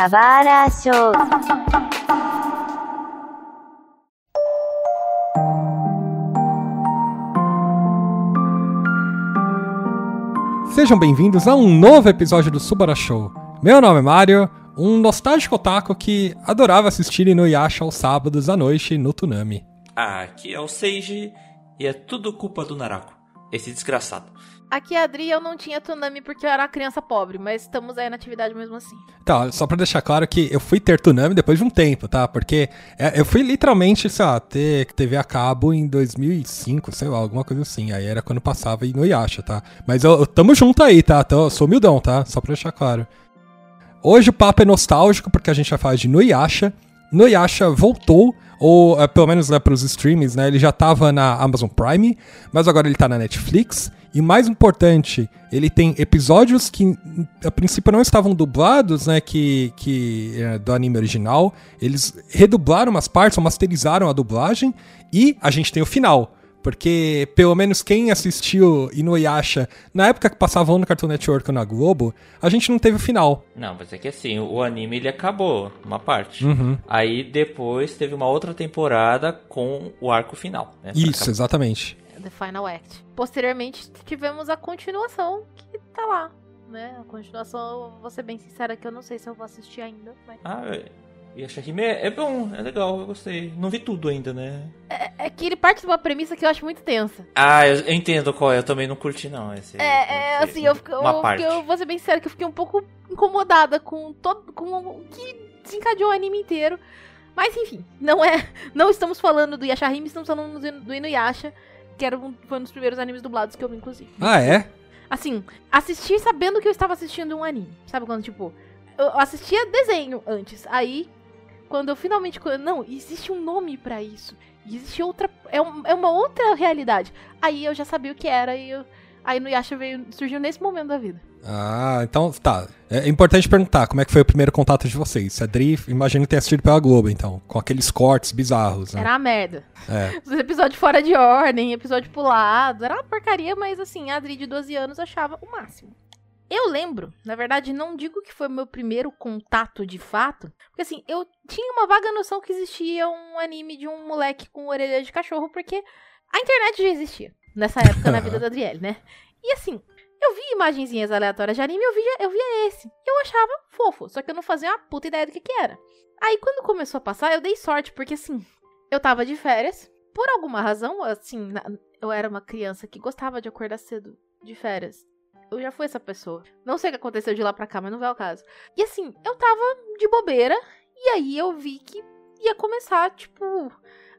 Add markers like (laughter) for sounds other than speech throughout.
Kawara Show. Sejam bem-vindos a um novo episódio do Subara Show. Meu nome é Mario, um nostálgico otaku que adorava assistir Inuyasha aos sábados à noite no Tunami. Aqui é o Seiji e é tudo culpa do Narako, esse desgraçado. Aqui a Adri, eu não tinha Tunami porque eu era criança pobre, mas estamos aí na atividade mesmo assim. Tá, só pra deixar claro que eu fui ter Tunami depois de um tempo, tá? Porque é, eu fui literalmente, sei lá, ter TV a cabo em 2005, sei lá, alguma coisa assim. Aí era quando passava Inuyasha, tá? Mas eu, eu tamo junto aí, tá? Sou humildão, tá? Só pra deixar claro. Hoje o papo é nostálgico porque a gente vai falar de Inuyasha. Inuyasha voltou, ou é, pelo menos né, para os streams, né? Ele já tava na Amazon Prime, mas agora ele tá na Netflix. E mais importante, ele tem episódios que a princípio não estavam dublados, né? Que, que é, do anime original. Eles redublaram umas partes, ou masterizaram a dublagem. E a gente tem o final. Porque, pelo menos quem assistiu Inuyasha na época que passavam no Cartoon Network ou na Globo, a gente não teve o final. Não, mas é que assim, o anime ele acabou, uma parte. Uhum. Aí depois teve uma outra temporada com o arco final. Né, Isso, exatamente. The Final Act. Posteriormente, tivemos a continuação, que tá lá, né? A continuação, vou ser bem sincera que eu não sei se eu vou assistir ainda, mas... Ah, é. e a Shahime é, é bom, é legal, eu gostei. Não vi tudo ainda, né? É, é que ele parte de uma premissa que eu acho muito tensa. Ah, eu, eu entendo qual é, eu também não curti não. Esse, É, é esse- assim, eu, fico- eu, parte. eu vou ser bem sincera que eu fiquei um pouco incomodada com todo com o que desencadeou o anime inteiro. Mas enfim, não é, (laughs) não estamos falando do Yashahime, estamos falando do, do Inuyasha, que era um, foi um dos primeiros animes dublados que eu vi, inclusive. Ah, é? Assim, assistir sabendo que eu estava assistindo um anime. Sabe quando, tipo, eu assistia desenho antes. Aí, quando eu finalmente. Não, existe um nome pra isso. Existe outra. É, um- é uma outra realidade. Aí eu já sabia o que era e eu. Aí no Yasha veio, surgiu nesse momento da vida. Ah, então tá. É importante perguntar como é que foi o primeiro contato de vocês. Se a Dri, imagino que tenha assistido pela Globo, então, com aqueles cortes bizarros, né? Era uma merda. É. (laughs) Os episódios fora de ordem, episódio pulado. Era uma porcaria, mas assim, a Adri de 12 anos achava o máximo. Eu lembro, na verdade, não digo que foi o meu primeiro contato de fato, porque assim, eu tinha uma vaga noção que existia um anime de um moleque com orelha de cachorro, porque a internet já existia nessa época na vida da Adriele, né? E assim, eu vi imagenzinhas aleatórias de anime, eu via, eu via esse. Eu achava fofo, só que eu não fazia uma puta ideia do que que era. Aí quando começou a passar, eu dei sorte, porque assim, eu tava de férias, por alguma razão, assim, eu era uma criança que gostava de acordar cedo de férias. Eu já fui essa pessoa. Não sei o que aconteceu de lá pra cá, mas não vai ao caso. E assim, eu tava de bobeira, e aí eu vi que ia começar, tipo.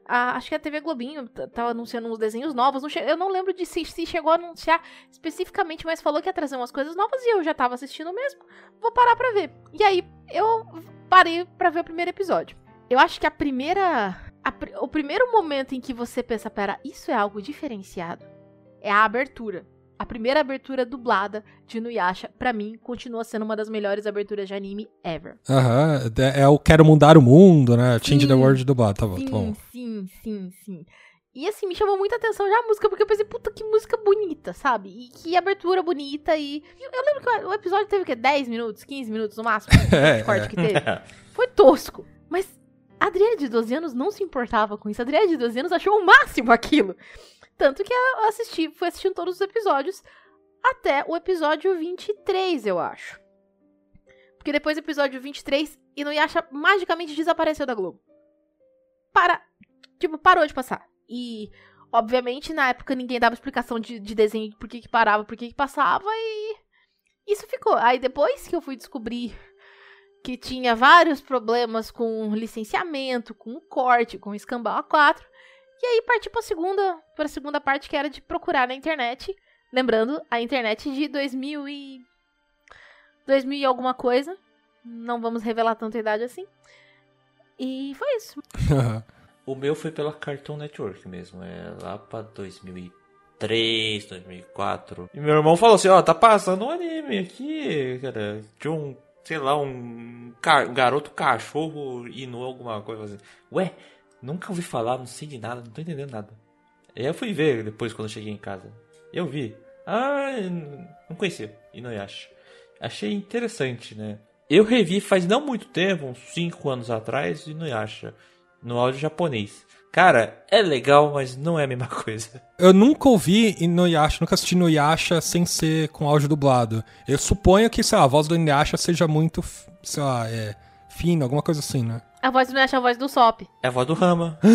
A- acho que a TV Globinho tava anunciando uns desenhos novos. não eu não lembro de se, se chegou a anunciar especificamente, mas falou que ia trazer umas coisas novas e eu já tava assistindo mesmo. Vou parar pra ver. E aí eu parei pra ver o primeiro episódio. Eu acho que a primeira a o primeiro momento em que você pensa, pera, isso é algo diferenciado, é a abertura. A primeira abertura dublada de Inuyasha, pra mim, continua sendo uma das melhores aberturas de anime ever. Aham. É, é o Quero Mudar o Mundo, né? Change the Sim. World dublado. Tá bom, sim, tá bom. sim, sim, sim. E assim, me chamou muita atenção já a música, porque eu pensei, puta, que música bonita, sabe? E que abertura bonita. E eu, lembro que o episódio teve o quê? 10 minutos, 15 minutos no máximo? É, (laughs) de corte é. que teve. (laughs) Foi tosco. Mas a Adriana de 12 anos não se importava com isso. A Adriana de 12 anos achou o máximo aquilo. Tanto que eu assisti, fui assistindo todos os episódios até o episódio 23, eu acho. Porque depois do episódio 23, Inuyasha magicamente desapareceu da Globo. Para. Tipo, parou de passar. E, obviamente, na época ninguém dava explicação de, de desenho de por que, que parava, por que, que passava, e. Isso ficou. Aí depois que eu fui descobrir que tinha vários problemas com licenciamento, com corte, com escambau A4. E aí parti pra segunda, pra segunda parte que era de procurar na internet. Lembrando, a internet de 2000 e 2000 e alguma coisa. Não vamos revelar tanta idade assim. E foi isso. (laughs) O meu foi pela Cartoon Network mesmo, é lá pra 2003, 2004. E meu irmão falou assim, ó, tá passando um anime aqui, cara, de um, sei lá, um, um garoto cachorro Inu, alguma coisa assim. Ué, nunca ouvi falar, não sei de nada, não tô entendendo nada. Aí eu fui ver depois quando eu cheguei em casa. Eu vi. Ah, não conhecia, Inuyasha. Achei interessante, né? Eu revi faz não muito tempo, uns 5 anos atrás, Inuyasha, no áudio japonês. Cara, é legal, mas não é a mesma (laughs) coisa. Eu nunca ouvi Inuyasha, nunca assisti Inuyasha sem ser com áudio dublado. Eu suponho que, sei lá, a voz do Inuyasha seja muito, sei lá, é, fina, alguma coisa assim, né? A voz do Inuyasha é a voz do Sop. É a voz do Rama. (gasps)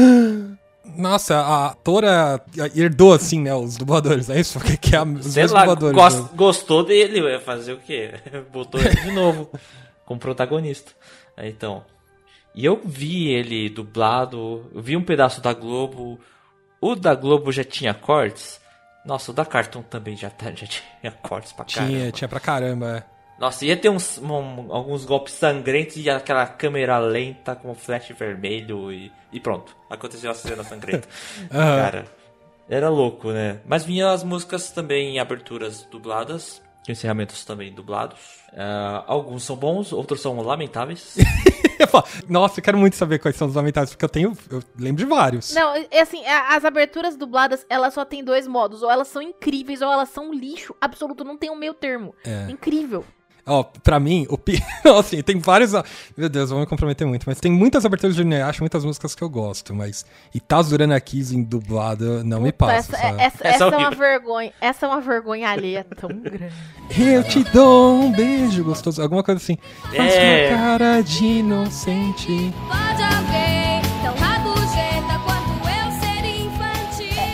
Nossa, a atora herdou, assim, né, os dubladores, é isso? (laughs) Porque que é a, os Sei lá, dubladores. gos- né? gostou dele, vai fazer o quê? (laughs) Botou ele de novo (laughs) como protagonista. Então, e eu vi ele dublado, eu vi um pedaço da Globo. O da Globo já tinha cortes. Nossa, o da Cartoon também já, tá- já tinha cortes pra caramba. Tinha, tinha pra caramba, é. Nossa, ia ter uns, um- alguns golpes sangrentos e aquela câmera lenta com flash vermelho e, e pronto. Aconteceu a cena sangrenta. (laughs) Aham. Cara, era louco, né? Mas vinha as músicas também em aberturas dubladas, encerramentos também dublados. Ah, alguns são bons, outros são lamentáveis. (laughs) Nossa, eu quero muito saber quais são os lamentáveis, porque eu tenho. Eu lembro de vários. Não, é assim, as aberturas dubladas, elas só tem dois modos. Ou elas são incríveis, ou elas são lixo absoluto. Não tem um meio termo. É. Incrível. Ó, pra mim, o pi... (laughs) Não, assim, tem vários. Meu Deus, eu vou me comprometer muito, mas tem muitas aberturas de Inuyasha, muitas músicas que eu gosto, mas Itazurana Kiss em dublado não me Puta, passa, essa, sabe? é- essa, Essa essa é é uma vergonha. Essa é uma vergonha alheia tão (laughs) grande. Eu te dou um beijo gostoso, alguma coisa assim. Faz É. uma cara de inocente. Pode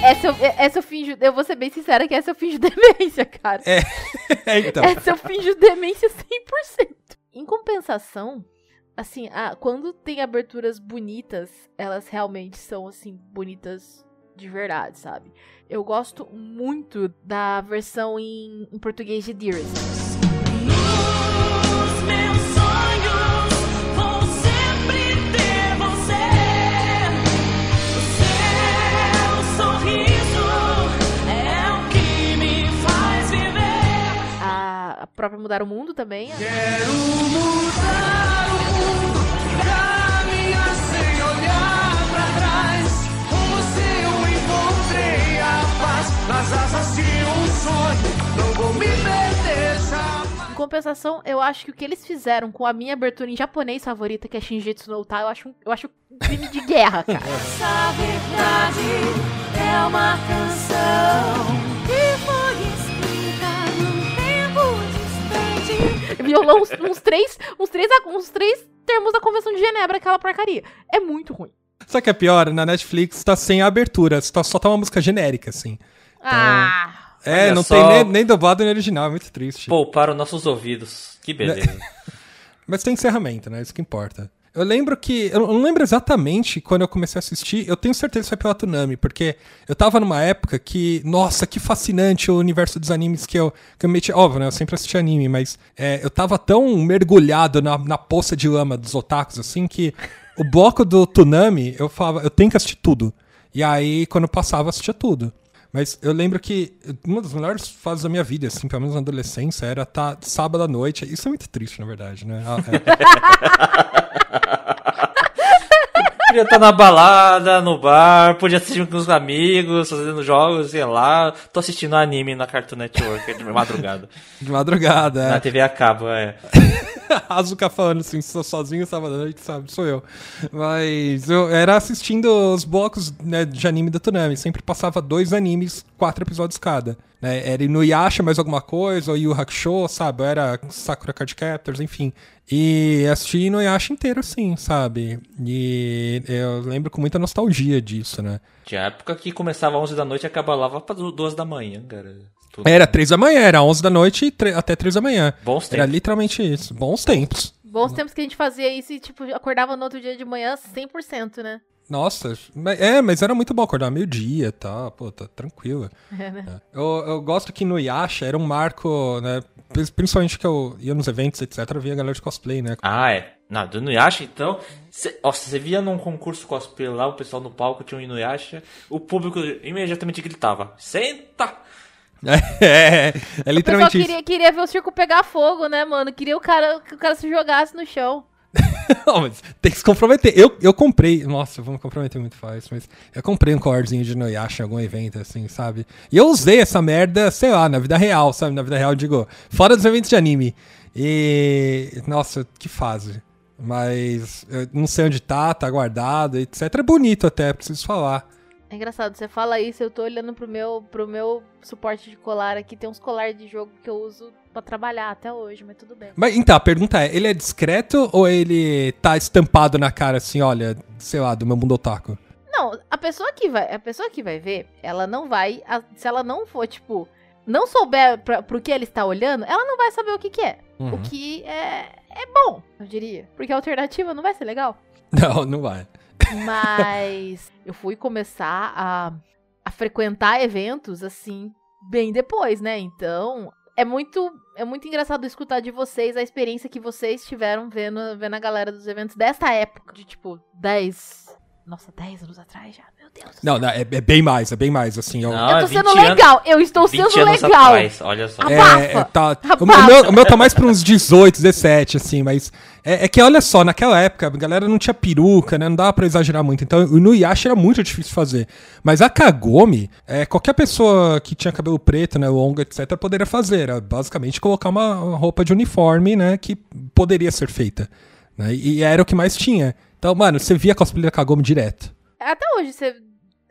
Essa eu, essa eu finjo. Eu vou ser bem sincera que essa eu finjo (laughs) demência, cara. (laughs) É, então. Essa eu finjo demência 100%. Em compensação, assim, ah, quando tem aberturas bonitas, elas realmente são, assim, bonitas de verdade, sabe? Eu gosto muito da versão em, em português de Dearest. Própria Mudar o Mundo também. Quero mudar o mundo, caminhar sem olhar pra trás. Com você eu encontrei a paz nas asas de um sonho. Não vou me perder jamais. Em compensação, eu acho que o que eles fizeram com a minha abertura em japonês favorita, que é Shinjitsu no Uta, eu acho, um- eu acho um crime de guerra, cara. Essa verdade é uma canção Violão uns, uns três, uns três, uns três termos da Convenção de Genebra, aquela porcaria. É muito ruim. Sabe o que é pior? Na Netflix tá sem a abertura, só, só tá uma música genérica, assim. Ah, É, não só. tem nem, nem dublado nem original, é muito triste. Pouparam nossos ouvidos. Que beleza. (laughs) Mas tem encerramento, né? Isso que importa. Eu lembro que. Eu não lembro exatamente quando eu comecei a assistir. Eu tenho certeza que foi pela Tsunami, porque eu tava numa época que. Nossa, que fascinante o universo dos animes que eu, que eu meti. Óbvio, né? Eu sempre assisti anime, mas é, eu tava tão mergulhado na, na poça de lama dos otakus, assim, que o bloco do Tsunami, eu falava, eu tenho que assistir tudo. E aí, quando eu passava, eu assistia tudo. Mas eu lembro que uma das melhores fases da minha vida, assim, pelo menos na adolescência, era estar sábado à noite. Isso é muito triste, na verdade, né? Ah, é. (laughs) Podia estar na balada, no bar, podia assistir com os amigos, fazendo jogos, sei lá. Tô assistindo anime na Cartoon Network de madrugada. De madrugada, Na é. TV a cabo, é. (laughs) Azuka falando assim, sou sozinho sábado à noite, sabe? Sou eu. Mas eu era assistindo os blocos né, de anime da Tsunami. Sempre passava dois animes, quatro episódios cada. Né? Era Inuyasha mais alguma coisa, ou Yu Hakusho, sabe? Era Sakura Card Captors, enfim. E assisti Inuyasha inteiro, assim, sabe? E eu lembro com muita nostalgia disso, né? Tinha época que começava às 11 da noite e acabava pra 2 da manhã, cara. Tudo. Era três da manhã, era 11 da noite e tre- até três da manhã. Bons Era tempos. literalmente isso. Bons tempos. bons tempos que a gente fazia isso e, tipo, acordava no outro dia de manhã 100%, né? Nossa, é, mas era muito bom acordar meio-dia, tá? Pô, tá tranquilo. É, né? É. Eu, eu gosto que no Yasha era um marco, né? Pri- Principalmente que eu ia nos eventos, etc, eu via galera de cosplay, né? Ah, é. Não, do Inuyasha, então. Cê, nossa, você via num concurso cosplay lá, o pessoal no palco tinha um Inuyasha, o público imediatamente gritava: Senta! (laughs) É, é O pessoal literalmente isso. queria, queria ver o circo pegar fogo, né, mano? Queria o cara, que o cara se jogasse no chão. (laughs) Não, mas tem que se comprometer. Eu, eu comprei, nossa, eu vou me comprometer muito fácil, mas eu comprei um corzinho de Noyasha em algum evento, assim, sabe? E eu usei essa merda, sei lá, na vida real, sabe? Na vida real, digo, fora dos eventos de anime. E. Nossa, que fase. Mas eu não sei onde tá, tá guardado, etc. É bonito até, preciso falar. É engraçado, você fala isso, eu tô olhando pro meu, pro meu suporte de colar aqui, tem uns colares de jogo que eu uso pra trabalhar até hoje, mas tudo bem. Mas então, a pergunta é: ele é discreto ou ele tá estampado na cara assim, olha, sei lá, do meu mundo otaku? Não, a pessoa que vai, a pessoa que vai ver, ela não vai, se ela não for, tipo, não souber pra, pro que ele está olhando, ela não vai saber o que que é. Uhum. O que é, é bom, eu diria. Porque a alternativa não vai ser legal. (laughs) Não, não vai. Mas (laughs) eu fui começar a, a frequentar eventos assim bem depois, né? Então é muito é muito engraçado escutar de vocês a experiência que vocês tiveram vendo, vendo a galera dos eventos desta época, de tipo 10. Nossa, 10 anos atrás já. Meu Deus. Não, não, é, é bem mais, é bem mais, assim. eu- Não, eu tô 20 sendo anos- legal, eu estou 20 sendo anos legal. atrás, olha só. É, é, tá, o, meu, o meu tá mais pra uns 18, 17, assim, mas. É, é que olha só, naquela época a galera não tinha peruca, né? Não dava pra exagerar muito. Então o Inuyasha era muito difícil de fazer. Mas a Kagome, é, qualquer pessoa que tinha cabelo preto, né? Longo, etc., poderia fazer. Era basicamente colocar uma uma roupa de uniforme, né? Que poderia ser feita. né, E era o que mais tinha. Então, mano, você via cosplay da Kagome direto. Até hoje, você.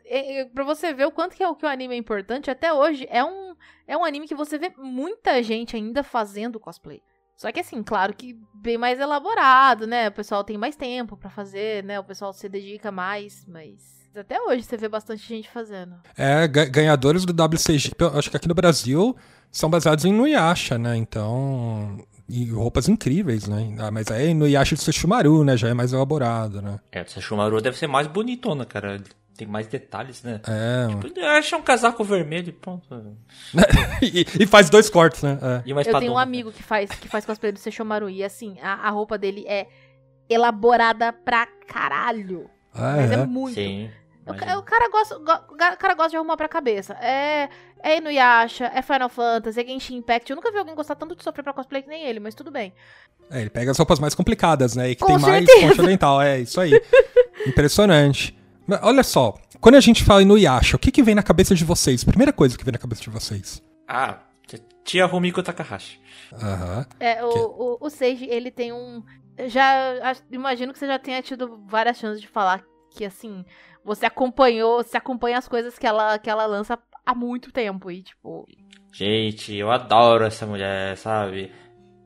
é, é, Pra você ver o quanto que, é, o- que o anime é importante, até hoje é um, é um anime que você vê muita gente ainda fazendo cosplay. Só que assim, claro que bem mais elaborado, né? O pessoal tem mais tempo pra fazer, né? O pessoal se dedica mais, mas até hoje você vê bastante gente fazendo. É, ga- ganhadores do WCG, acho que aqui no Brasil, são baseados em Nuyasha, né? Então. E roupas incríveis, né? Ah, mas aí Nuyasha de Sushimaru, né? Já é mais elaborado, né? É, essa Shumaru deve ser mais bonitona, cara. Tem mais detalhes, né? É. Ele acha um casaco vermelho e pronto. (laughs) e, e faz dois cortes, né? É. E uma Eu tenho um espadona. amigo que faz, que faz cosplay do Seishomaru e assim, a, a roupa dele é elaborada pra caralho. Ah, Mas é, é. muito. Sim. O, o cara gosta, go- o cara gosta de arrumar pra cabeça. É, é Inuyasha, é Final Fantasy, é Genshin Impact. Eu nunca vi alguém gostar tanto de sofrer pra cosplay que nem ele, mas tudo bem. É, ele pega as roupas mais complicadas, né? E que Com tem mais certeza. concha dental. É, isso aí. (laughs) Impressionante. Mas olha só, quando a gente fala em Nuyasha, o que, que vem na cabeça de vocês? Primeira coisa que vem na cabeça de vocês. Ah, tia Rumiko Takahashi. Aham. É, o, o, o Seiji, ele tem um. Já imagino que você já tenha tido várias chances de falar que, assim, você acompanhou, você acompanha as coisas que ela, que ela lança há muito tempo. E, tipo, Gente, eu adoro essa mulher, sabe?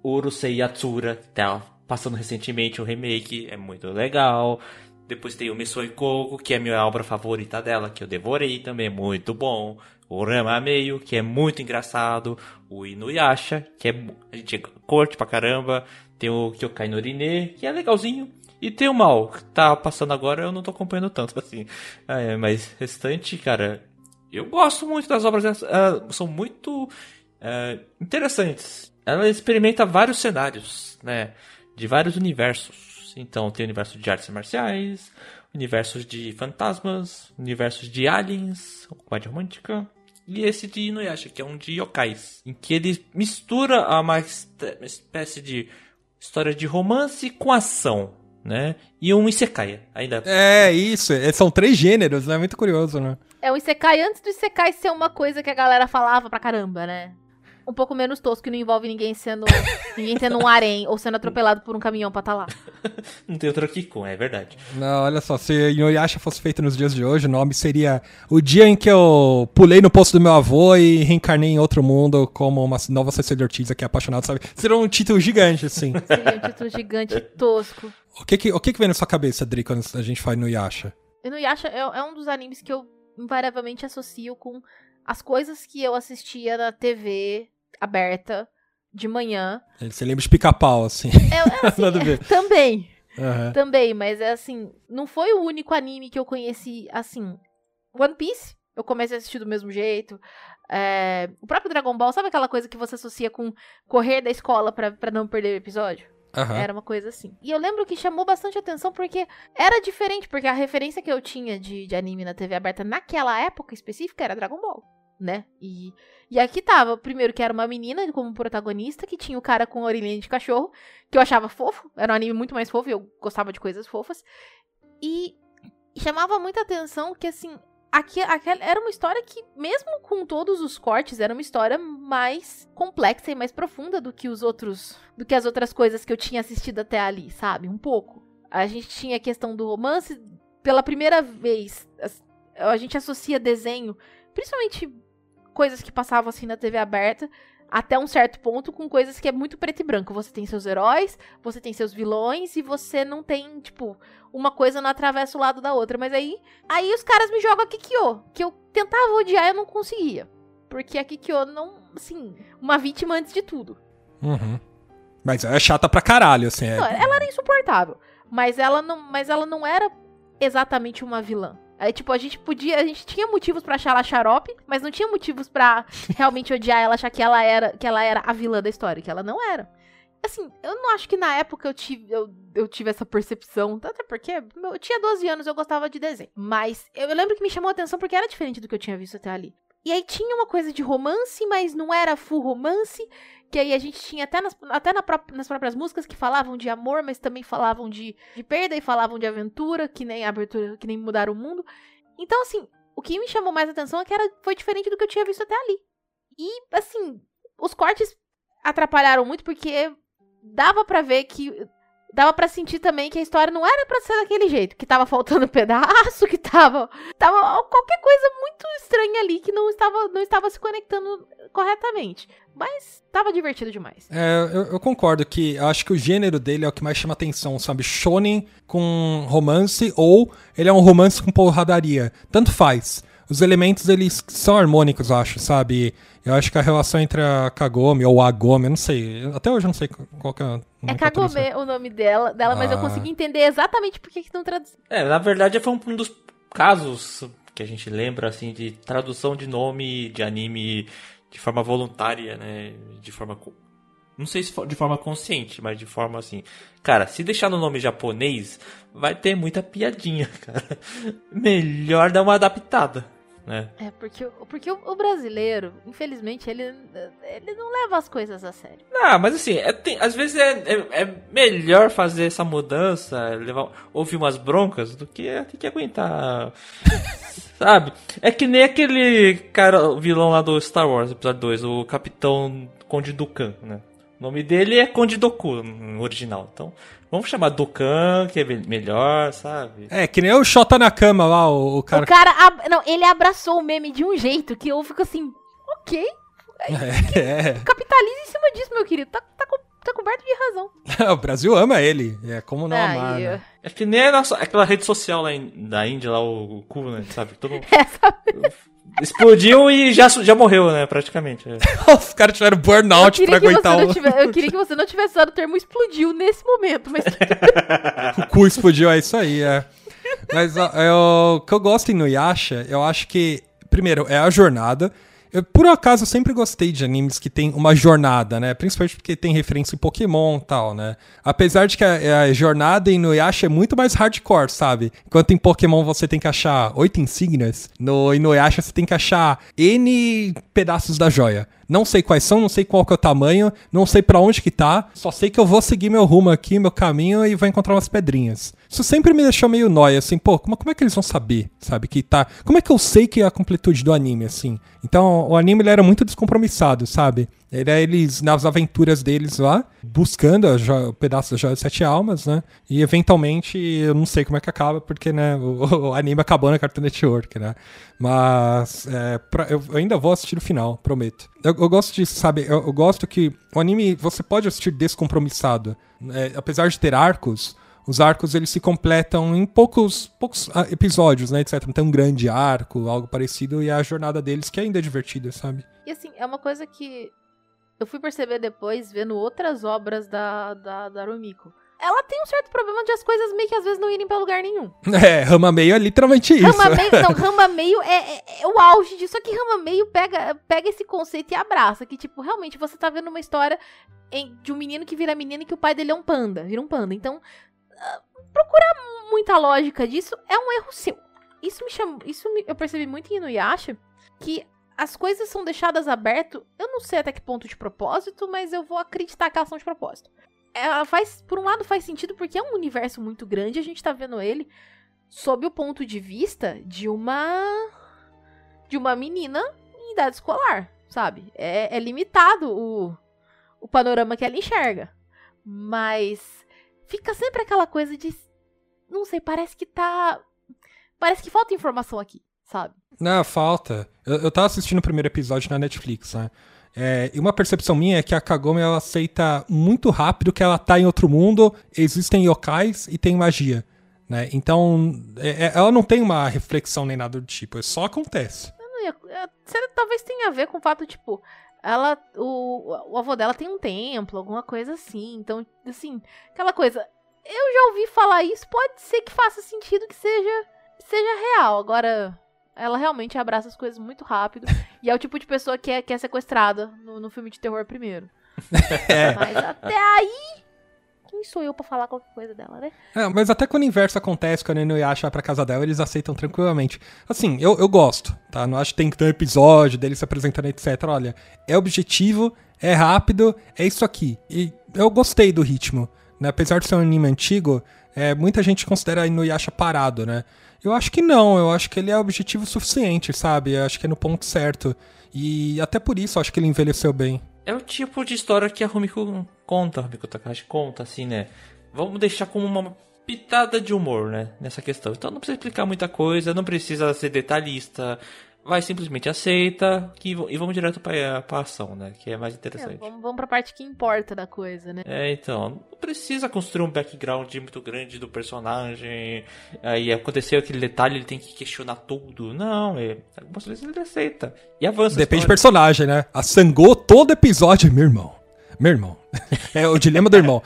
Urusei Yatsura, tá passando recentemente o remake, é muito legal. Depois tem o Missoi Koko, que é a minha obra favorita dela, que eu devorei também, é muito bom. O Rama Meio, que é muito engraçado. O Inuyasha, que é a gente curte pra caramba. Tem o Kyokai no Rine, que é legalzinho. E tem o Mal, que tá passando agora, eu não tô acompanhando tanto (laughs) assim. É, mas restante, cara, eu gosto muito das obras elas são muito é, interessantes. Ela experimenta vários cenários, né? De vários universos. Então tem o universo de artes marciais, universos de fantasmas, universos de aliens, comédia romântica. E esse de Inuyasha, que é um de yokais. Em que ele mistura uma espécie de história de romance com ação, né? E um Isekai ainda. É, isso. é, são três gêneros, né? Muito curioso, né? É o Isekai antes do Isekai ser uma coisa que a galera falava pra caramba, né? Um pouco menos tosco, que não envolve ninguém sendo. (laughs) ninguém tendo um harém ou sendo atropelado por um caminhão pra tá lá. (laughs) Não tem outro Kikun, é verdade. Não, olha só, se Inuyasha fosse feito nos dias de hoje, o nome seria O Dia em que eu pulei no poço do meu avô e reencarnei em outro mundo como uma nova Cecília Ortiz aqui apaixonada, sabe? Seria um título gigante, assim. (laughs) Seria um título gigante tosco. o que que, o que que vem na sua cabeça, Dri, quando a gente fala Inuyasha? Inuyasha é, é um dos animes que eu invariavelmente associo com as coisas que eu assistia na TV aberta de manhã. Você lembra de pica-pau, assim. É, é (laughs) assim, Nada a ver. também, Aham. também, mas é assim, não foi o único anime que eu conheci assim. One Piece, eu comecei a assistir do mesmo jeito. É, o próprio Dragon Ball, sabe aquela coisa que você associa com correr da escola pra não perder o episódio? Aham. Era uma coisa assim. E eu lembro que chamou bastante atenção porque era diferente, porque a referência que eu tinha de, de anime na TV aberta naquela época específica era Dragon Ball, né? E, e aqui tava, primeiro que era uma menina como protagonista, que tinha o cara com a orelhinha de cachorro, que eu achava fofo, era um anime muito mais fofo, e eu gostava de coisas fofas. E, e chamava muita atenção que, assim, aqui, aquela, era uma história que, mesmo com todos os cortes, era uma história mais complexa e mais profunda do que os outros. do que as outras coisas que eu tinha assistido até ali, sabe? Um pouco. A gente tinha a questão do romance. Pela primeira vez, a, a gente associa desenho, principalmente coisas que passavam assim na TV aberta, até um certo ponto com coisas que é muito preto e branco. Você tem seus heróis, você tem seus vilões e você não tem, tipo, uma coisa não atravessa o lado da outra. Mas aí, aí os caras me jogam a Kikyo, que eu tentava odiar e eu não conseguia. Porque a Kikyo não, assim, uma vítima antes de tudo. Uhum. Mas ela é chata pra caralho, assim. É... Não, ela era insuportável, mas ela não, mas ela não era exatamente uma vilã. Aí, tipo, a gente podia. A gente tinha motivos para achar ela xarope, mas não tinha motivos para (laughs) realmente odiar ela, achar que ela era que ela era a vilã da história, que ela não era. Assim, eu não acho que na época eu tive, eu, eu tive essa percepção, até porque eu tinha 12 anos, eu gostava de desenho. Mas eu, eu lembro que me chamou a atenção porque era diferente do que eu tinha visto até ali. E aí tinha uma coisa de romance, mas não era full romance. Que aí a gente tinha até nas, até na pró nas próprias músicas que falavam de amor, mas também falavam de, de perda e falavam de aventura, que nem abertura, que nem mudar o mundo. Então, assim, o que me chamou mais atenção é que era, foi diferente do que eu tinha visto até ali. E, assim, os cortes atrapalharam muito porque dava para ver que dava para sentir também que a história não era para ser daquele jeito, que tava faltando (laughs) pedaço, que tava tava qualquer coisa muito estranha ali que não estava não estava se conectando corretamente. Mas tava divertido demais. É, eu, eu concordo que acho que o gênero dele é o que mais chama atenção, sabe? Shonen com romance ou ele é um romance com porradaria. Tanto faz. Os elementos eles são harmônicos, acho, sabe? Eu acho que a relação entre a Kagome ou a Agome, eu não sei. Até hoje eu não sei qual que é. É Kagome o nome dela, dela ah. mas eu ah. consegui entender exatamente por que estão traduzindo. É, na verdade foi um dos casos que a gente lembra, assim, de tradução de nome de anime de forma voluntária, né? De forma. Não sei se de forma consciente, mas de forma assim. Cara, se deixar no nome japonês, vai ter muita piadinha, (laughs) cara. Melhor dar uma adaptada né? É, porque, porque o, brasileiro, infelizmente, ele, ele não leva as coisas a sério. Ah, mas assim, é, tem, às vezes é, é, é, melhor fazer essa mudança, levar, ouvir umas broncas, do que ter que aguentar. (laughs) sabe? É que nem aquele cara, o vilão lá do Star Wars, episódio 2, o Capitão Conde Dukan, né? O nome dele é Conde Doku no original. Então, vamos chamar Dukan, que é melhor, sabe? É, que nem o Xota na cama lá, o, o cara. O cara. Não, ele abraçou o meme de um jeito que eu fico assim, ok. (laughs) É. Capitaliza em cima disso, meu querido. Tá, tá, tá coberto de razão. (laughs) o Brasil ama ele. É como não ah, amar. Eu... Né? É que nem a nossa, aquela rede social lá in, da Índia, lá, o, o cu, né? Sabe? Todo (laughs) mundo. Essa... Explodiu e já, já morreu, né? Praticamente. É. (laughs) Os caras tiveram burnout pra aguentar o. Tivesse, eu queria que você não tivesse usado o termo explodiu nesse momento, mas. o cu explodiu, é isso aí, é. Mas o que eu gosto em Nuyasha, eu acho que, primeiro, é a jornada. Por acaso, eu sempre gostei de animes que tem uma jornada, né? Principalmente porque tem referência em Pokémon e tal, né? Apesar de que a, a jornada em Inuyasha é muito mais hardcore, sabe? Enquanto em Pokémon você tem que achar oito insígnias, no Inuyasha você tem que achar N pedaços da joia. Não sei quais são, não sei qual que é o tamanho, não sei para onde que tá, só sei que eu vou seguir meu rumo aqui, meu caminho e vou encontrar umas pedrinhas. Isso sempre me deixou meio nóia, assim, pô, como, como é que eles vão saber, sabe, que tá... Como é que eu sei que é a completude do anime, assim? Então, o anime, ele era muito descompromissado, sabe? Era eles nas aventuras deles lá, buscando o pedaço da Joia de Sete Almas, né? E eventualmente, eu não sei como é que acaba, porque, né, o, (laughs) o anime acabou na Cartoon Network, né? Mas é, pra, eu ainda vou assistir o final, prometo. Eu, eu gosto de, sabe, eu, eu, gosto que o anime você pode assistir descompromissado. É, apesar de ter arcos, os arcos eles se completam em poucos, poucos ah, episódios, né, etc. Não tem um grande arco, algo parecido, e é a jornada deles que ainda é divertida, sabe? E assim, é uma coisa que eu fui perceber depois, vendo outras obras da, da, da Rumiko. Ela tem um certo problema de as coisas meio que às vezes não irem pra lugar nenhum. (laughs) É, rama meio é literalmente isso. Rama meio, não, (laughs) rama meio é, é, é, o auge disso. Só que rama meio pega, pega esse conceito e abraça. Que, tipo, realmente você tá vendo uma história em, de um menino que vira menino e que o pai dele é um panda. Vira um panda. Então, procurar muita lógica disso é um erro seu. Isso me chama. Isso me, eu percebi muito em Inuyasha. Que as coisas são deixadas aberto. Eu não sei até que ponto de propósito, mas eu vou acreditar que elas são de propósito. Ela faz, por um lado, faz sentido porque é um universo muito grande. A gente tá vendo ele sob o ponto de vista de uma de uma menina em idade escolar, sabe? É, é limitado o, o panorama que ela enxerga. Mas fica sempre aquela coisa de. Não sei, parece que tá. Parece que falta informação aqui, sabe? Não, falta. Eu, eu tava assistindo o primeiro episódio na Netflix, né? É, e uma percepção minha é que a Kagome ela aceita muito rápido que ela tá em outro mundo, existem yokais e tem magia. Né? Então, é, é, ela não tem uma reflexão nem nada do tipo, só acontece. É, talvez tenha a ver com o fato, tipo, ela. O, o avô dela tem um templo, alguma coisa assim. Então, assim, aquela coisa. Eu já ouvi falar isso, pode ser que faça sentido que seja, seja real. Agora, ela realmente abraça as coisas muito rápido. (laughs) e é o tipo de pessoa que é, que é sequestrada no, no filme de terror primeiro. (laughs) É. Mas até aí. Quem sou eu pra falar qualquer coisa dela, né? É, mas até quando o inverso acontece, quando a Inuyasha vai pra casa dela, eles aceitam tranquilamente. Assim, eu, eu gosto, tá? Não acho que tem que ter um episódio dele se apresentando, etc. Olha, é objetivo, é rápido, é isso aqui. E eu gostei do ritmo. Né? Apesar de ser um anime antigo, é, muita gente considera a Inuyasha parado, né? Eu acho que não, eu acho que ele é objetivo suficiente, sabe? Eu acho que é no ponto certo. E até por isso eu acho que ele envelheceu bem. É o tipo de história que a Rumiko conta, a Rumiko Takahashi conta, assim, né? Vamos deixar como uma pitada de humor, né? Nessa questão. Então não precisa explicar muita coisa, não precisa ser detalhista vai simplesmente aceita que, e vamos direto pra, pra ação, né? Que é mais interessante. É, vamos, vamos pra parte que importa da coisa, né? É, então. Não precisa construir um background muito grande do personagem. Aí aconteceu aquele detalhe, ele tem que questionar tudo. Não, é, algumas vezes ele aceita. E avança. Depende do personagem, né? A Sangô todo episódio, meu irmão. Meu irmão. (laughs) é o dilema do irmão.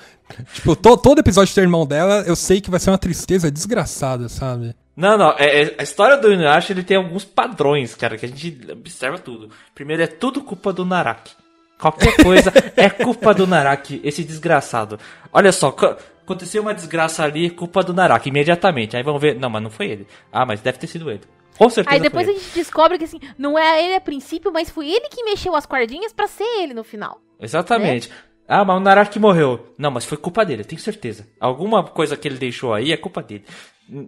tipo, to, todo episódio do irmão dela, eu sei que vai ser uma tristeza desgraçada, sabe? Não, não. É, é, a história do Inuyasha ele tem alguns padrões, cara, que a gente observa tudo. Primeiro, é tudo culpa do Naraki. Qualquer coisa é culpa do Naraki, esse desgraçado. Olha só, aconteceu uma desgraça ali, culpa do Naraki, imediatamente. Aí vamos ver. Não, mas não foi ele. Ah, mas deve ter sido ele. Com certeza. Aí depois a gente descobre que assim, não é ele a princípio, mas foi ele que mexeu as cordinhas para ser ele no final. Exatamente. Né? Ah, mas o Naraki morreu. Não, mas foi culpa dele, tenho certeza. Alguma coisa que ele deixou aí é culpa dele.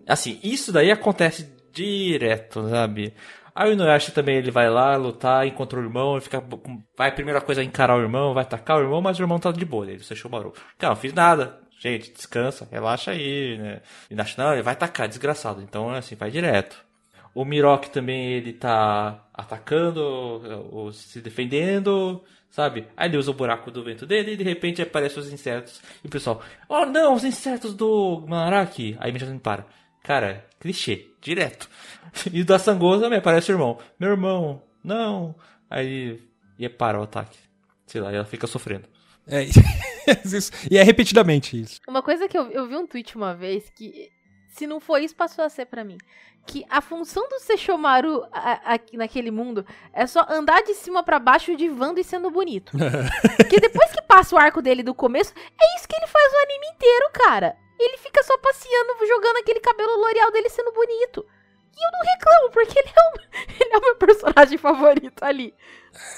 Assim, isso daí acontece direto, sabe? Aí o Inuyasha também ele vai lá lutar, encontra o irmão, fica, vai primeira coisa encarar o irmão, vai atacar o irmão, mas o irmão tá de boa, ele você chamaram. Cara, não fiz nada. Gente, descansa, relaxa aí, né? E não, ele vai atacar, desgraçado. Então, assim, vai direto. O Mirok também ele tá atacando, se defendendo, sabe? Aí ele usa o buraco do vento dele e de repente aparecem os insetos. E o pessoal, oh não, os insetos do Manaraki. Aí imediatamente para. Cara, clichê, direto. (laughs) E da Sangosa também aparece o irmão. Meu irmão, não. Aí e para o ataque. Sei lá, ela fica sofrendo. É, (laughs) isso, e é repetidamente isso. Uma coisa que eu, eu vi um tweet uma vez que, se não foi isso, passou a ser para mim que a função do Sechomaru aqui naquele mundo é só andar de cima para baixo divando e sendo bonito. (laughs) Porque depois que passa o arco dele do começo, é isso que ele faz o anime inteiro, cara. Ele fica só passeando, jogando aquele cabelo L'Oreal dele sendo bonito. E eu não reclamo, porque ele é, um, (laughs) ele é o meu personagem favorito ali.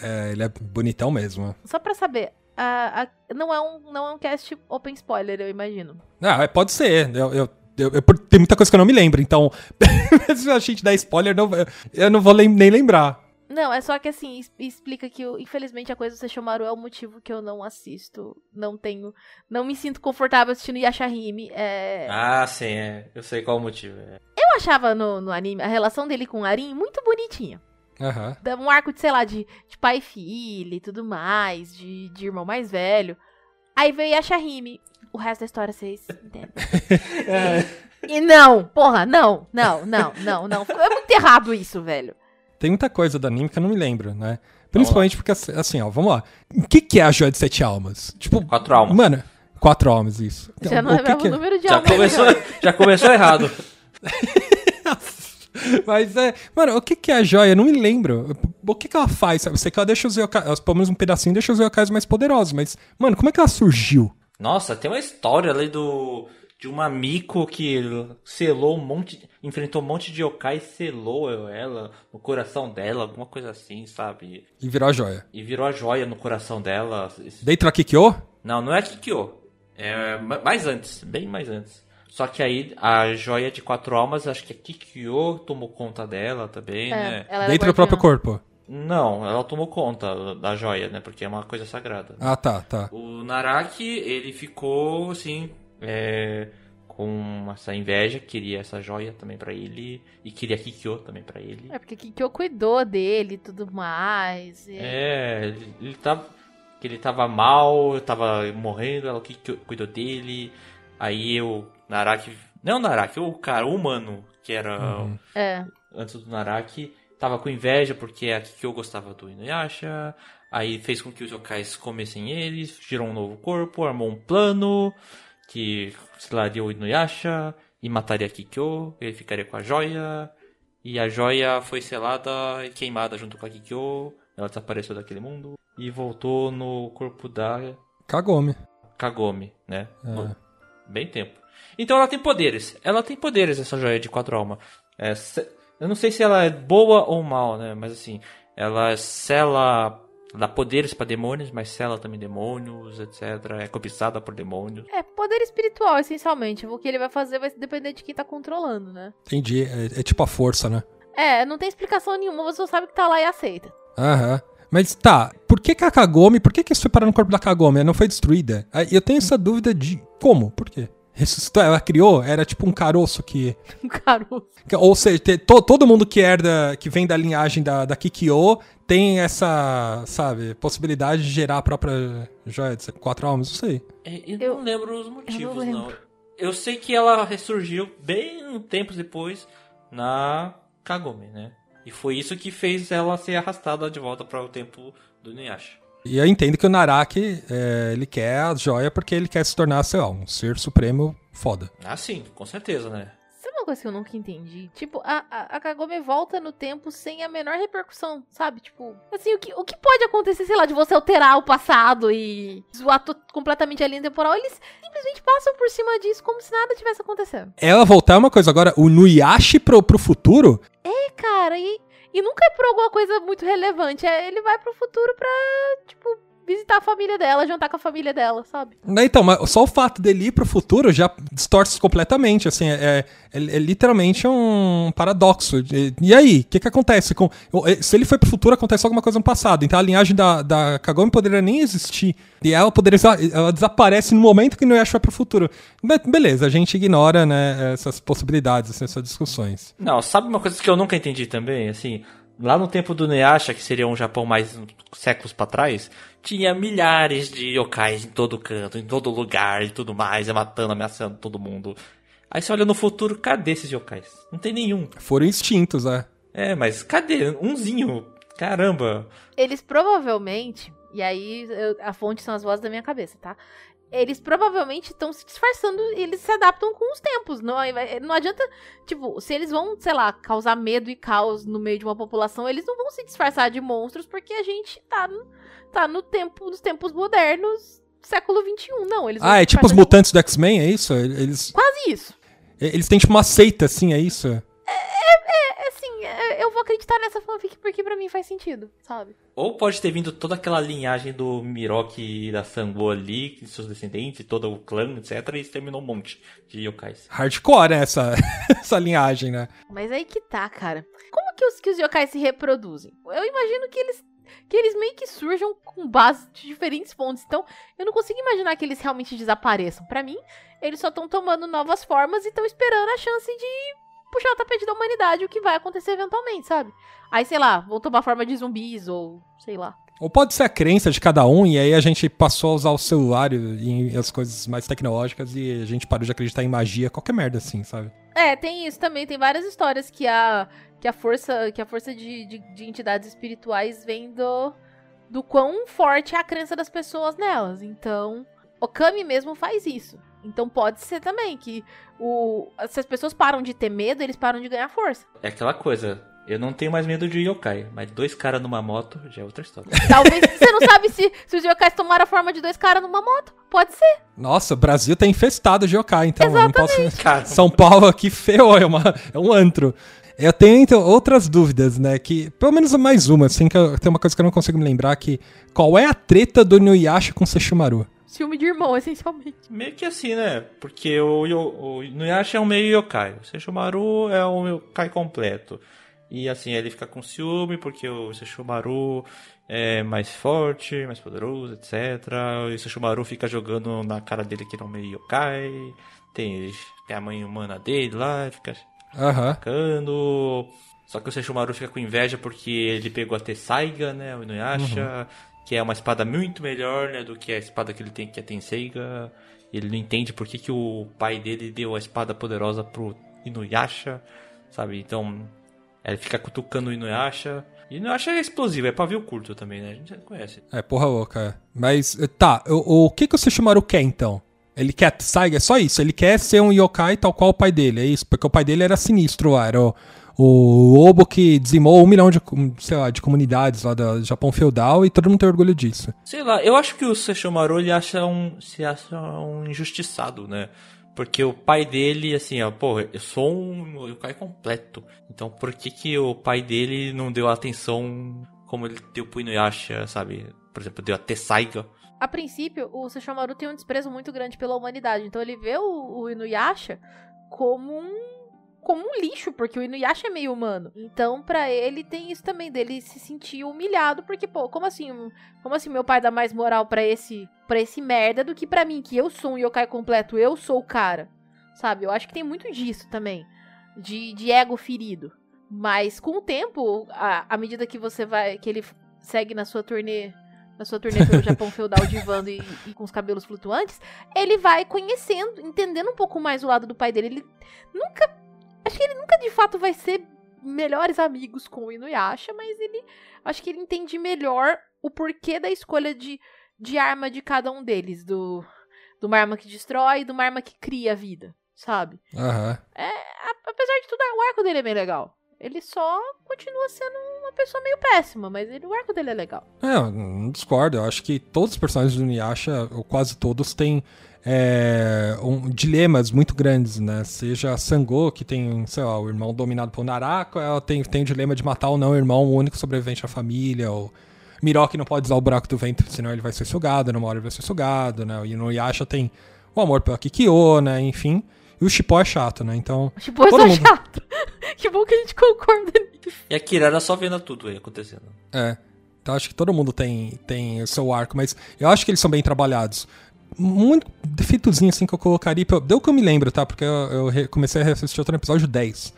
É, ele é bonitão mesmo. Só pra saber, a, a, não, é um, não é um cast open spoiler, eu imagino. Ah, é, pode ser. Eu, eu eu, eu, tem muita coisa que eu não me lembro, então. (laughs) se a gente der spoiler, não, eu não vou lem nem lembrar. Não, é só que assim, explica que, infelizmente, a coisa do Sesshomaru é o motivo que eu não assisto. Não tenho. Não me sinto confortável assistindo Yashahime. É... Ah, sim, é. Eu sei qual o motivo. É. Eu achava no, no anime a relação dele com o Arin muito bonitinha. Uhum. Um arco de, sei lá, de, de pai e filho e tudo mais, de, de irmão mais velho. Aí veio Yashahime o resto da história vocês entendem. (laughs) é. E não, porra, não, não, não, não, não. É muito errado isso, velho. Tem muita coisa do anime que eu não me lembro, né? Principalmente porque, assim, ó, vamos lá. O que, que é a joia de sete almas? Tipo, quatro almas. Mano, quatro almas, isso. Já não lembrava o, o número de já almas. Começou, já começou errado. (laughs) Mas é. Mano, o que, que é a joia? Eu não me lembro. O que, que ela faz? Sabe? Eu sei que ela deixa os yokais. Pelo menos um pedacinho deixa os yokais mais poderosos. Mas, mano, como é que ela surgiu? Nossa, tem uma história ali do de uma Miko que selou um monte, enfrentou um monte de yokai e selou ela no coração dela, alguma coisa assim, sabe? E virou a joia. E virou a joia no coração dela. Dentro da Kikyo? Não, não é Kikyo. É mais antes, bem mais antes. Só que aí a joia de quatro almas, acho que a Kikyo tomou conta dela também, né? ela era Dentro do próprio corpo. Não, ela tomou conta da joia, né? Porque é uma coisa sagrada. Ah, tá, tá. O Naraki, ele ficou assim, é, com essa inveja, queria essa joia também pra ele e queria Kikyo também pra ele. É porque Kikyo cuidou dele e tudo mais. e- É, ele, ele tava que ele tava mal, tava morrendo, ela que cuidou dele. Aí o Naraki, não o Naraki, o cara, o humano, que era Uhum. É. antes do Naraki, tava com inveja porque a Kikyo gostava do Inuyasha. Aí fez com que os yokais comessem eles, gerou um novo corpo, armou um plano que selaria o Inuyasha e mataria Kikyo, ele ficaria com a joia. E a joia foi selada e queimada junto com a Kikyo. Ela desapareceu daquele mundo e voltou no corpo da Kagome. Kagome, né? É. Bem tempo. Então ela tem poderes. Ela tem poderes, essa joia de quatro almas. É, eu não sei se ela é boa ou mal, né? Mas assim, ela sela. Dá poderes pra demônios, mas sela também demônios, etc. É cobiçada por demônios. É, poder espiritual, essencialmente. O que ele vai fazer vai depender de quem tá controlando, né? Entendi. É, é tipo a força, né? É, não tem explicação nenhuma, você só sabe que tá lá e aceita. Aham. Mas tá, por que, que a Kagome, por que, que isso foi parar no corpo da Kagome? Ela não foi destruída? Eu tenho essa dúvida de como? Por quê? Ressuscitou, ela criou, era tipo um caroço que. (laughs) Um caroço. Ou seja, te- to- todo mundo que herda, que vem da linhagem da, da Kikyo tem essa, sabe, possibilidade de gerar a própria joia de quatro almas, não sei. É, Eu, Eu- não lembro os motivos, lembro. não. Eu sei que ela ressurgiu bem tempos depois na Kagome, né? E foi isso que fez ela ser arrastada de volta para o tempo do Inuyasha. E eu entendo que o Naraki, é, ele quer a joia porque ele quer se tornar, sei lá, um ser supremo foda. Ah, sim, com certeza, né? Sabe uma coisa que eu nunca entendi? Tipo, a, a, a Kagome volta no tempo sem a menor repercussão, sabe? Tipo, assim, o que, o que pode acontecer, sei lá, de você alterar o passado e zoar completamente a linha temporal? Eles simplesmente passam por cima disso como se nada tivesse acontecendo. Ela voltar é uma coisa, agora, o Nuyashi pro, pro futuro, É, cara, e, e nunca é por alguma coisa muito relevante. É, ele vai pro futuro pra, tipo, visitar a família dela, jantar com a família dela, sabe? Né, Então, mas só o fato dele ir pro futuro já distorce completamente, assim, é, é- é literalmente um paradoxo. E, e aí, o que que acontece? Com, se ele foi pro futuro, acontece alguma coisa no passado. Então a linhagem da, da Kagome poderia nem existir. E ela poderia, ela desaparece no momento que o Inuyasha vai pro futuro. Be- Beleza, a gente ignora, né, essas possibilidades, assim, essas discussões. Não, sabe uma coisa que eu nunca entendi também? Assim, lá no tempo do Inuyasha, que seria um Japão mais séculos pra trás, tinha milhares de yokais em todo canto, em todo lugar e tudo mais, matando, ameaçando todo mundo. Aí você olha no futuro, cadê esses yokais? Não tem nenhum. Foram extintos, é. É, mas cadê? Umzinho. Caramba. Eles provavelmente, e aí eu- a fonte são as vozes da minha cabeça, tá? Eles provavelmente estão se disfarçando e eles se adaptam com os tempos. Não, não adianta, tipo, se eles vão, sei lá, causar medo e caos no meio de uma população, eles não vão se disfarçar de monstros porque a gente tá, no- tá no tempo, nos tempos modernos, século XXI. Não, eles Ah, é tipo os mutantes do X-Men, é isso? Eles, Quase isso. eles têm tipo uma seita, assim, é isso? É assim, é, eu vou acreditar nessa fanfic porque pra mim faz sentido, sabe? Ou pode ter vindo toda aquela linhagem do Miroki e da Sango ali, seus descendentes, todo o clã, etc. E exterminou um monte de yokais. Hardcore, né, essa, (laughs) essa linhagem, né? Mas aí que tá, cara. Como que os, que os yokais se reproduzem? Eu imagino que eles que eles meio que surjam com base de diferentes fontes. Então, eu não consigo imaginar que eles realmente desapareçam. Pra mim, eles só estão tomando novas formas e estão esperando a chance de puxar o tapete da humanidade, o que vai acontecer eventualmente, sabe? Aí, sei lá, vão tomar forma de zumbis ou sei lá. Ou pode ser a crença de cada um, e aí a gente passou a usar o celular e, e as coisas mais tecnológicas e a gente parou de acreditar em magia, qualquer merda assim, sabe? É, tem isso também. Tem várias histórias que a, que a força, que a força de, de, de entidades espirituais vem do, do quão forte é a crença das pessoas nelas. Então, Okami mesmo faz isso. Então pode ser também que o, se as pessoas param de ter medo, eles param de ganhar força. É aquela coisa. Eu não tenho mais medo de yokai, mas dois caras numa moto já é outra história. Talvez você não sabe se, se os yokais tomaram a forma de dois caras numa moto. Pode ser. Nossa, o Brasil tá infestado de yokai, então eu não posso... São Paulo aqui feio, é, uma, é um antro. Eu tenho então, outras dúvidas, né? Que, pelo menos mais uma, assim, que eu, tem uma coisa que eu não consigo me lembrar, que qual é a treta do Inuyasha com Sesshimaru? Ciúme de irmão, essencialmente. Meio que assim, né? Porque o, Yo- o Inuyasha é um meio yokai. O Sesshomaru é um yokai completo. E assim, ele fica com ciúme porque o Sesshomaru é mais forte, mais poderoso, etc. E o Sesshomaru fica jogando na cara dele que um meio yokai. Tem, tem a mãe humana dele lá, fica atacando. Só que o Sesshomaru fica com inveja porque ele pegou a Tessaiga, né? O Inuyasha, que é uma espada muito melhor, né? Do que a espada que ele tem, que é a Tenseiga. Ele não entende por que, que o pai dele deu a espada poderosa pro Inuyasha, sabe? Então, ele fica cutucando o Inuyasha. E Inuyasha é explosivo, é pavio curto também, né? A gente já conhece. É, porra louca. é. Mas, eh, tá, o, o que, que o Sushimaru quer então? Ele quer Saiga, é só isso. Ele quer ser um yokai tal qual o pai dele, é isso? Porque o pai dele era sinistro lá, era o, o Obo que dizimou um milhão de, sei lá, de comunidades lá do Japão feudal e todo mundo tem orgulho disso. Sei lá, eu acho que o Sesshomaru ele acha um, se acha um injustiçado, né? Porque o pai dele, assim, ó, pô, eu sou um yokai completo. Então por que que o pai dele não deu atenção como ele deu pro Inuyasha, sabe? Por exemplo, deu a Tessaiga. A princípio, o Sesshomaru tem um desprezo muito grande pela humanidade. Então ele vê o, o Inuyasha como um como um lixo, porque o Inuyasha é meio humano. Então, pra ele tem isso também dele se sentir humilhado, porque pô, como assim, como assim meu pai dá mais moral pra esse para esse merda do que pra mim, que eu sou um yokai completo, eu sou o cara. Sabe? Eu acho que tem muito disso também, de, de ego ferido. Mas com o tempo, à à medida que você vai que ele segue na sua turnê na sua turnê pelo (laughs) Japão feudal divando e, e com os cabelos flutuantes, ele vai conhecendo, entendendo um pouco mais o lado do pai dele. Ele nunca. Acho que ele nunca de fato vai ser melhores amigos com o Inuyasha, mas ele. Acho que ele entende melhor o porquê da escolha de, de arma de cada um deles. Do, de uma arma que destrói e de uma arma que cria a vida, sabe? Aham. A- apesar de tudo, o arco dele é bem legal. Ele só continua sendo uma pessoa meio péssima, mas ele, o arco dele é legal. É, não discordo. Eu acho que todos os personagens do Inuyasha, ou quase todos, têm é, um- dilemas muito grandes, né? Seja a Sango, que tem, sei lá, o irmão dominado por Narako, ela tem, tem o dilema de matar ou não o irmão, o único sobrevivente da família, ou Miro que não pode usar o buraco do vento, senão ele vai ser sugado, numa hora ele vai ser sugado, né? O Inuyasha tem o amor pela Kikyo, né? Enfim. E o Shippo é chato, né? Então. Tipo, eu Todo sou mundo. chato. (laughs) que bom que a gente concorda nisso. E a Kirara só vendo tudo aí acontecendo. É. Então acho que todo mundo tem, tem o seu arco, mas eu acho que eles são bem trabalhados. Muito defeitozinho assim que eu colocaria. Deu que eu me lembro, tá? Porque eu, eu comecei a assistir outro episódio 10.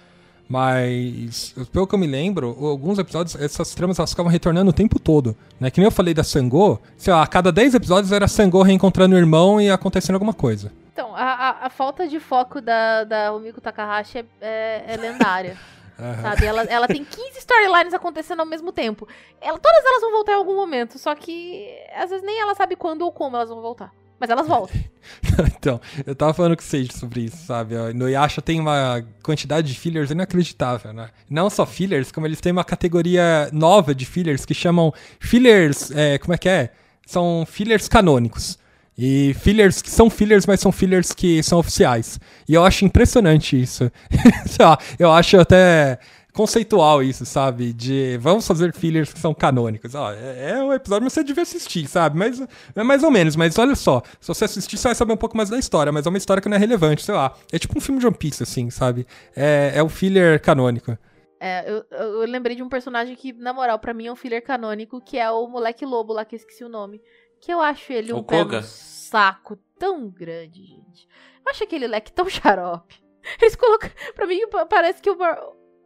Mas, pelo que eu me lembro, alguns episódios, essas tramas elas ficavam retornando o tempo todo. Né? Que nem eu falei da Sango, sei lá, a cada 10 episódios era Sango reencontrando o irmão e acontecendo alguma coisa. Então, a, a, a falta de foco da, da Rumiko Takahashi é, é, é lendária. (laughs) Sabe? Ela, ela tem 15 storylines acontecendo ao mesmo tempo. Ela, todas elas vão voltar em algum momento, só que às vezes nem ela sabe quando ou como elas vão voltar. Mas elas voltam. (laughs) então, eu tava falando com vocês sobre isso, sabe? A Inuyasha tem uma quantidade de fillers inacreditável, né? Não só fillers, como eles têm uma categoria nova de fillers que chamam fillers, é, como é que é? São fillers canônicos. E fillers que são fillers, mas são fillers que são oficiais. E eu acho impressionante isso. (laughs) Eu acho até conceitual isso, sabe? De vamos fazer fillers que são canônicos. Ó, é, é um episódio que você devia assistir, sabe? Mas é mais ou menos. Mas olha só, se você assistir, você vai saber um pouco mais da história. Mas é uma história que não é relevante, sei lá. É tipo um filme de One Piece, assim, sabe? É, é o filler canônico. É, eu, eu, lembrei de um personagem que, na moral, pra mim é um filler canônico, que é o moleque lobo lá, que eu esqueci o nome. Que eu acho ele um O pé Koga? no saco tão grande, gente. Eu acho aquele leque tão (laughs) xarope. Eles colocam. Pra mim, pa- parece que o,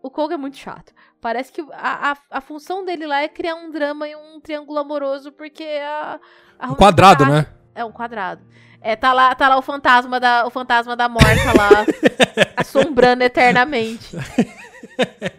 o Koga é muito chato. Parece que a, a, a função dele lá é criar um drama e um triângulo amoroso, porque a. a Um quadrado, né? É um quadrado. É, tá lá, tá lá o fantasma da, o fantasma da morta lá, (laughs) assombrando eternamente. (laughs)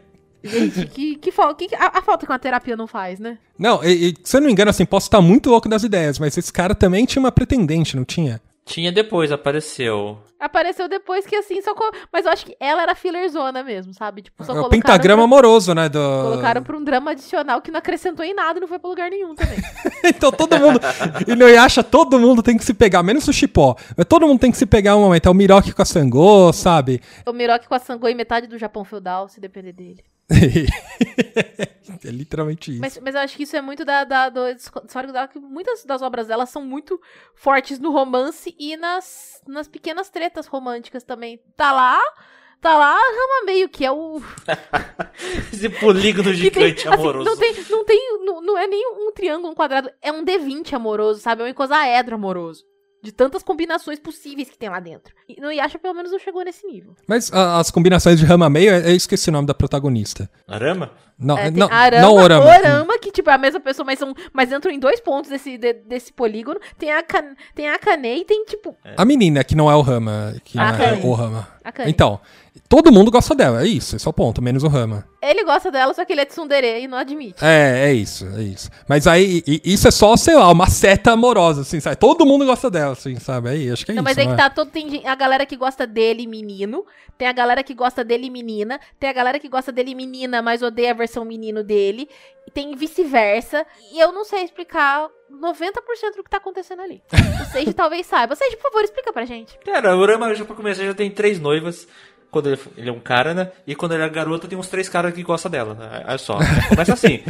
Gente, que, que, fal- que a, a falta que uma terapia não faz, né? Não, e, e, se eu não me engano, assim, posso estar muito louco das ideias, mas esse cara também tinha uma pretendente, não tinha? Tinha depois, apareceu. Apareceu depois que assim, só. co- Mas eu acho que ela era fillerzona mesmo, sabe? Tipo, só É o colocaram pentagrama pra- amoroso, né? Do... Colocaram pra um drama adicional que não acrescentou em nada e não foi pra lugar nenhum também. (laughs) então todo mundo. E não acha todo mundo tem que se pegar, menos o Chipó. Mas todo mundo tem que se pegar um momento. É o Miroki com a Sangô, sabe? o Miroki com a Sangô e metade do Japão feudal, se depender dele. (laughs) é literalmente isso. Mas, mas eu acho que isso é muito da, da, do histórico dela, que muitas das obras dela são muito fortes no romance e nas, nas pequenas tretas românticas também. Tá lá, tá lá a Rama Meio, que é o. (laughs) Esse polígono que tem, gigante assim, amoroso. não tem, não tem, não, não é nem um triângulo, um quadrado, é um D20 amoroso, sabe? É um icosaedro amoroso. De tantas combinações possíveis que tem lá dentro. E no Yasha, pelo menos, não chegou nesse nível. Mas a- as combinações de rama meio, eu esqueci o nome da protagonista. Arama? Não, É, não, Arama, não Orama. Orama, que tipo é a mesma pessoa, mas, são, mas entram em dois pontos desse, de- desse polígono. Tem a, Kan- tem a Akane e tem, tipo, A menina, que não é o Rama. Que A não é o Rama. Então, todo mundo gosta dela, é isso, esse é o ponto, menos o Rama. Ele gosta dela, só que ele é tsundere e não admite. É, é isso, é isso. Mas aí, i- isso é só, sei lá, uma seta amorosa, assim, sabe? Todo mundo gosta dela, assim, sabe? Aí, acho que é não, isso, mas aí não que é? tá todo. Tem a galera que gosta dele menino, tem a galera que gosta dele menina, tem a galera que gosta dele menina, mas odeia a versão menino dele, e tem vice-versa. E eu não sei explicar 90% do que tá acontecendo ali. (laughs) O Sage talvez saiba. Sage, por favor, explica pra gente. Cara, o Arama, já pra começar, já tem três noivas. Quando ele, ele é um cara, né? E quando ele é garota, tem uns três caras que gostam dela. né? Olha só. já Começa assim.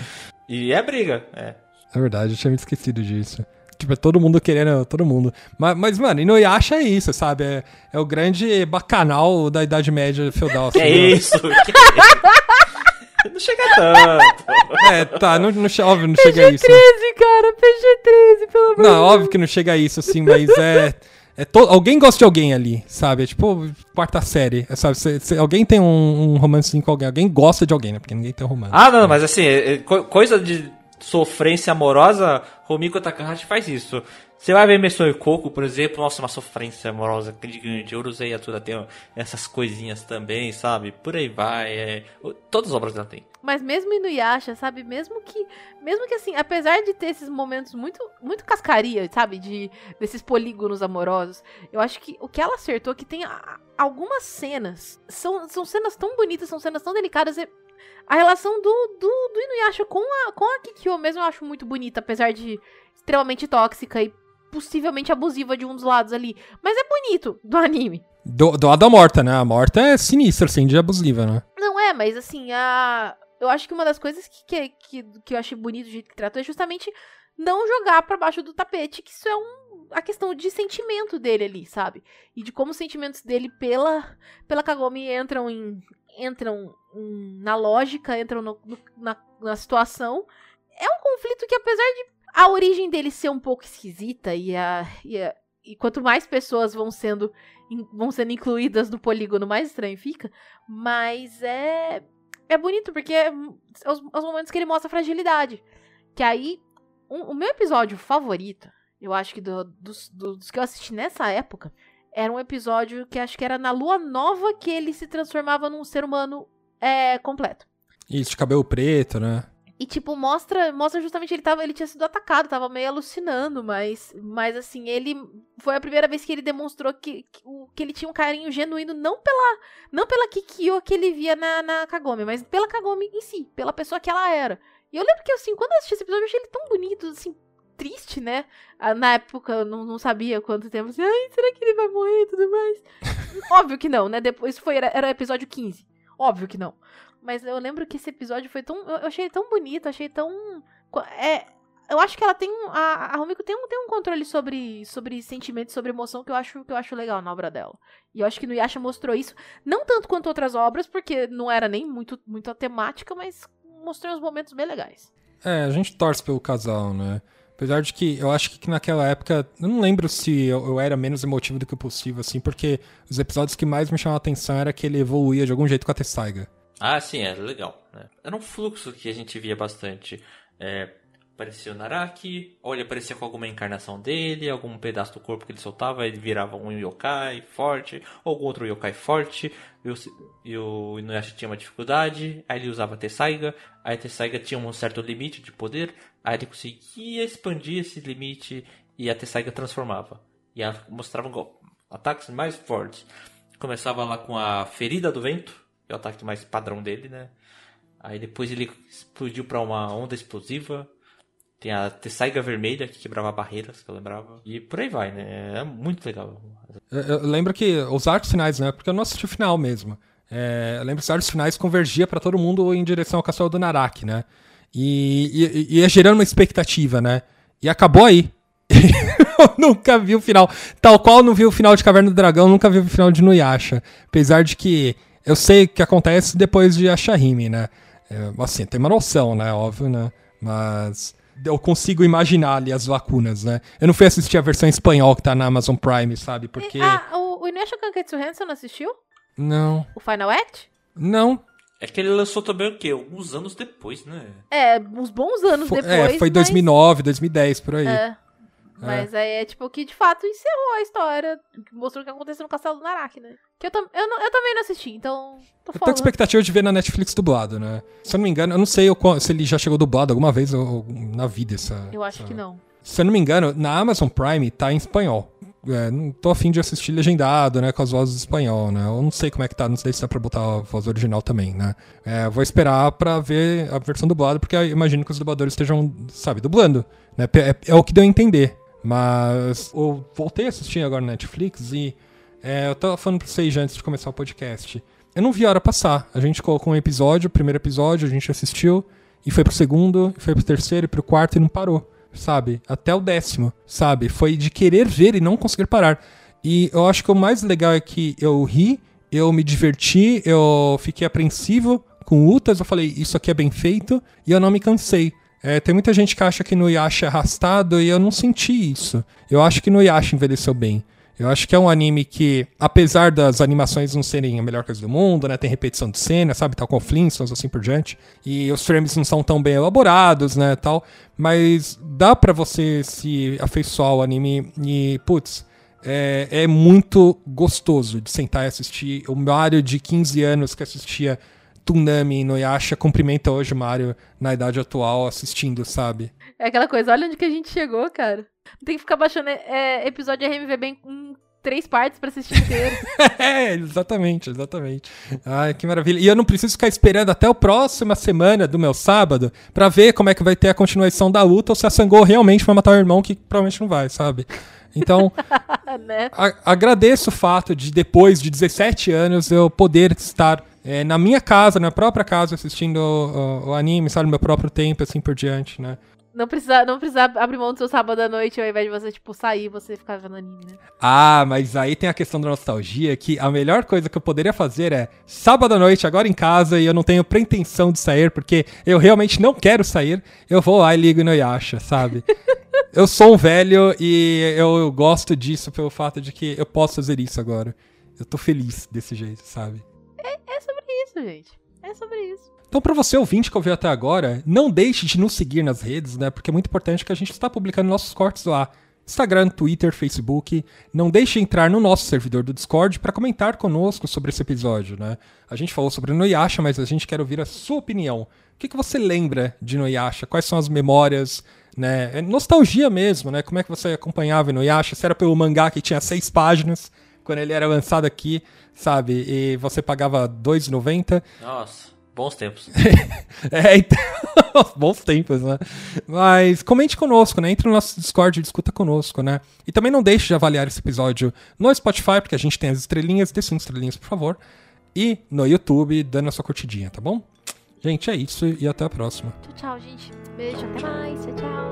E é briga. É. É verdade, eu tinha me esquecido disso. Tipo, é todo mundo querendo, todo mundo. Mas, mas mano, Inuyasha é isso, sabe? É, é o grande bacanal da Idade Média feudal. Que assim, é né? isso? Que é isso? Não chega tanto. É, tá, não, não, óbvio, não chega a isso. cara, PG-13, pelo amor Não, óbvio que não chega a isso, assim, mas é. É to... Alguém gosta de alguém ali, sabe? É tipo quarta série, é, sabe? Alguém tem um, um romancinho com alguém, alguém gosta de alguém, né? Porque ninguém tem romance. Ah, não, mas assim, é- é co- coisa de sofrência amorosa, Romiko Takahashi faz isso. Você vai ver Messou e Coco, por exemplo, nossa, uma sofrência amorosa gigante. Urusei Atura tem essas coisinhas também, sabe? Por aí vai. é. Todas as obras dela tem. Mas mesmo no Yasha, sabe? Mesmo que, mesmo que assim, apesar de ter esses momentos muito, muito cascaria, sabe? De desses polígonos amorosos, eu acho que o que ela acertou é que tem a- algumas cenas são, são cenas tão bonitas, são cenas tão delicadas. e a relação do, do, do Inuyasha com a, com a Kikyo mesmo eu acho muito bonita, apesar de extremamente tóxica e possivelmente abusiva de um dos lados ali. Mas é bonito do anime. Do, do lado da morta, né? A morta é sinistra, assim, de abusiva, né? Não é, mas assim, a. Eu acho que uma das coisas que, que, que, que eu achei bonito do jeito que tratou é justamente não jogar pra baixo do tapete, que isso é um, a questão de sentimento dele ali, sabe? E de como os sentimentos dele pela, pela Kagome entram em. entram em- na lógica, entram no- no- na, na situação. É um conflito que, apesar de a origem dele ser um pouco esquisita e a. E, a- e quanto mais pessoas vão sendo, vão sendo incluídas no polígono, mais estranho fica. Mas é. É bonito, porque é os, os momentos que ele mostra fragilidade. Que aí, um- o meu episódio favorito, eu acho que do- dos, dos que eu assisti nessa época, era um episódio que acho que era na lua nova que ele se transformava num ser humano é, completo. Isso, de cabelo preto, né? E, tipo, mostra, mostra justamente ele tava, ele tinha sido atacado, tava meio alucinando, mas, mas assim, ele foi a primeira vez que ele demonstrou que, que, que ele tinha um carinho genuíno, não pela, não pela Kikyo que ele via na, na Kagome, mas pela Kagome em si, pela pessoa que ela era. E eu lembro que, assim, quando eu assisti esse episódio, eu achei ele tão bonito, assim, triste, né? Ah, Na época eu não, não sabia quanto tempo, assim, ai, será que ele vai morrer e tudo mais? (laughs) Óbvio que não, né? Depois foi, era, era episódio 15. Óbvio que não. Mas eu lembro que esse episódio foi tão. Eu achei tão bonito, achei tão. É, eu acho que ela tem um. A, a Rumiko tem um, tem um controle sobre, sobre sentimentos, sobre emoção que eu, acho, que eu acho legal na obra dela. E eu acho que no Yasha mostrou isso. Não tanto quanto outras obras, porque não era nem muito, muito a temática, mas mostrou uns momentos bem legais. É, a gente torce pelo casal, né? Apesar de que eu acho que naquela época, eu não lembro se eu, eu era menos emotivo do que o possível, assim, porque os episódios que mais me chamavam a atenção era que ele evoluía de algum jeito com a Tessaiga. Ah, sim, é legal. Né? Era um fluxo que a gente via bastante. É, aparecia o Naraki, ou ele aparecia com alguma encarnação dele, algum pedaço do corpo que ele soltava, ele virava um yokai forte, ou algum outro yokai forte, e o, e o Inuyasha tinha uma dificuldade, aí ele usava a Tessaiga, aí a Tessaiga tinha um certo limite de poder, aí ele conseguia expandir esse limite e a Tessaiga transformava. E ela mostrava go- ataques mais fortes. Começava lá com a ferida do vento, é o ataque mais padrão dele, né? Aí depois ele explodiu pra uma onda explosiva. Tem a Tessaiga vermelha que quebrava barreiras, que eu lembrava. E por aí vai, né? É muito legal. Lembro que os arcos finais, né? Porque eu não assisti o final mesmo. É, eu lembro que os arcos finais convergia pra todo mundo em direção ao castelo do Narak, né? E, e, e ia gerando uma expectativa, né? E acabou aí. (laughs) eu nunca vi o final. Tal qual não vi o final de Caverna do Dragão, nunca vi o final de Nuyasha. Apesar de que eu sei o que acontece depois de Ashahime, né? É, assim, tem uma noção, né? Óbvio, né? Mas eu consigo imaginar ali as lacunas, né? Eu não fui assistir a versão espanhol que tá na Amazon Prime, sabe? Porque. Ah, o, o Inuyasha Kanketsu você não assistiu? Não. O Final Act? Não. É que ele lançou também o quê? Alguns anos depois, né? É, uns bons anos Foi, depois. é, foi mas- 2009, 2010, por aí. É. Mas aí é tipo que de fato encerrou a história, mostrou o que aconteceu no Castelo do Narak, né? Que eu, tam eu, não- eu também não assisti, então. Tô Eu tô com expectativa de ver na Netflix dublado, né? Se eu não me engano, eu não sei se ele já chegou dublado alguma vez ou- na vida. Essa, Eu acho essa- que não. Se eu não me engano, na Amazon Prime tá em espanhol. É, não tô afim de assistir legendado, né? Com as vozes em espanhol, né? Eu não sei como é que tá, não sei se dá pra botar a voz original também, né? É, vou esperar pra ver a versão dublada, porque eu imagino que os dubladores estejam, sabe, dublando. Né? É, é o que deu a entender. Mas eu voltei a assistir agora na Netflix e é, eu tava falando pra vocês antes de começar o podcast. Eu não vi a hora passar. A gente colocou um episódio, o primeiro episódio, a gente assistiu, e foi pro segundo, e foi pro terceiro, e pro quarto, e não parou, sabe? Até o décimo, sabe? Foi de querer ver e não conseguir parar. E eu acho que o mais legal é que eu ri, eu me diverti, eu fiquei apreensivo com lutas, eu falei, isso aqui é bem feito, e eu não me cansei. É, tem muita gente que acha que no Yasha é arrastado e eu não senti isso. Eu acho que no Yasha envelheceu bem. Eu acho que é um anime que, apesar das animações não serem a melhor coisa do mundo, né? Tem repetição de cena, sabe? Tal com Flintstones, assim por diante. E os frames não são tão bem elaborados, né? Tal. Mas dá pra você se afeiçoar ao anime e, putz, é, é muito gostoso de sentar e assistir. O Mario de 15 anos que assistia Tsunami e Noyasha cumprimenta hoje o Mario na idade atual assistindo, sabe? É aquela coisa, olha onde que a gente chegou, cara. Tem que ficar baixando é, episódio RMV bem com três partes pra assistir inteiro. (laughs) É, exatamente, exatamente. Ai, que maravilha. E eu não preciso ficar esperando até a próxima semana do meu sábado pra ver como é que vai ter a continuação da luta ou se a Sangô realmente vai matar o irmão, que provavelmente não vai, sabe? Então, (laughs) né? a- agradeço o fato de, depois de 17 anos, eu poder estar é, na minha casa, na própria casa, assistindo o, o- o anime, sabe? No meu próprio tempo, assim por diante, né? Não precisa, não precisa abrir mão do seu sábado à noite ao invés de você, tipo, sair você ficar vendo anime, né? Ah, mas aí tem a questão da nostalgia, que a melhor coisa que eu poderia fazer é sábado à noite, agora em casa, e eu não tenho pretensão de sair, porque eu realmente não quero sair, eu vou lá e ligo no Yasha, sabe? (laughs) eu sou um velho e eu gosto disso pelo fato de que eu posso fazer isso agora. Eu tô feliz desse jeito, sabe? É sobre isso, gente. É sobre isso. Então, pra você ouvinte que ouviu até agora, não deixe de nos seguir nas redes, né? Porque é muito importante que a gente está publicando nossos cortes lá. Instagram, Twitter, Facebook. Não deixe de entrar no nosso servidor do Discord para comentar conosco sobre esse episódio, né? A gente falou sobre Noyasha, mas a gente quer ouvir a sua opinião. O que, que você lembra de Noyasha? Quais são as memórias, né? É nostalgia mesmo, né? Como é que você acompanhava Noyasha? Se era pelo mangá que tinha seis páginas, quando ele era lançado aqui, sabe? E você pagava R$ 2,90. Nossa, bons tempos. (laughs) É, então, (laughs) bons tempos, né? Mas comente conosco, né? Entre no nosso Discord e discuta conosco, né? E também não deixe de avaliar esse episódio no Spotify, porque a gente tem as estrelinhas, dê cinco estrelinhas, por favor. E no YouTube, dando a sua curtidinha, tá bom? Gente, é isso e até a próxima. Tchau, tchau, gente. Beijo, até mais. Tchau, tchau.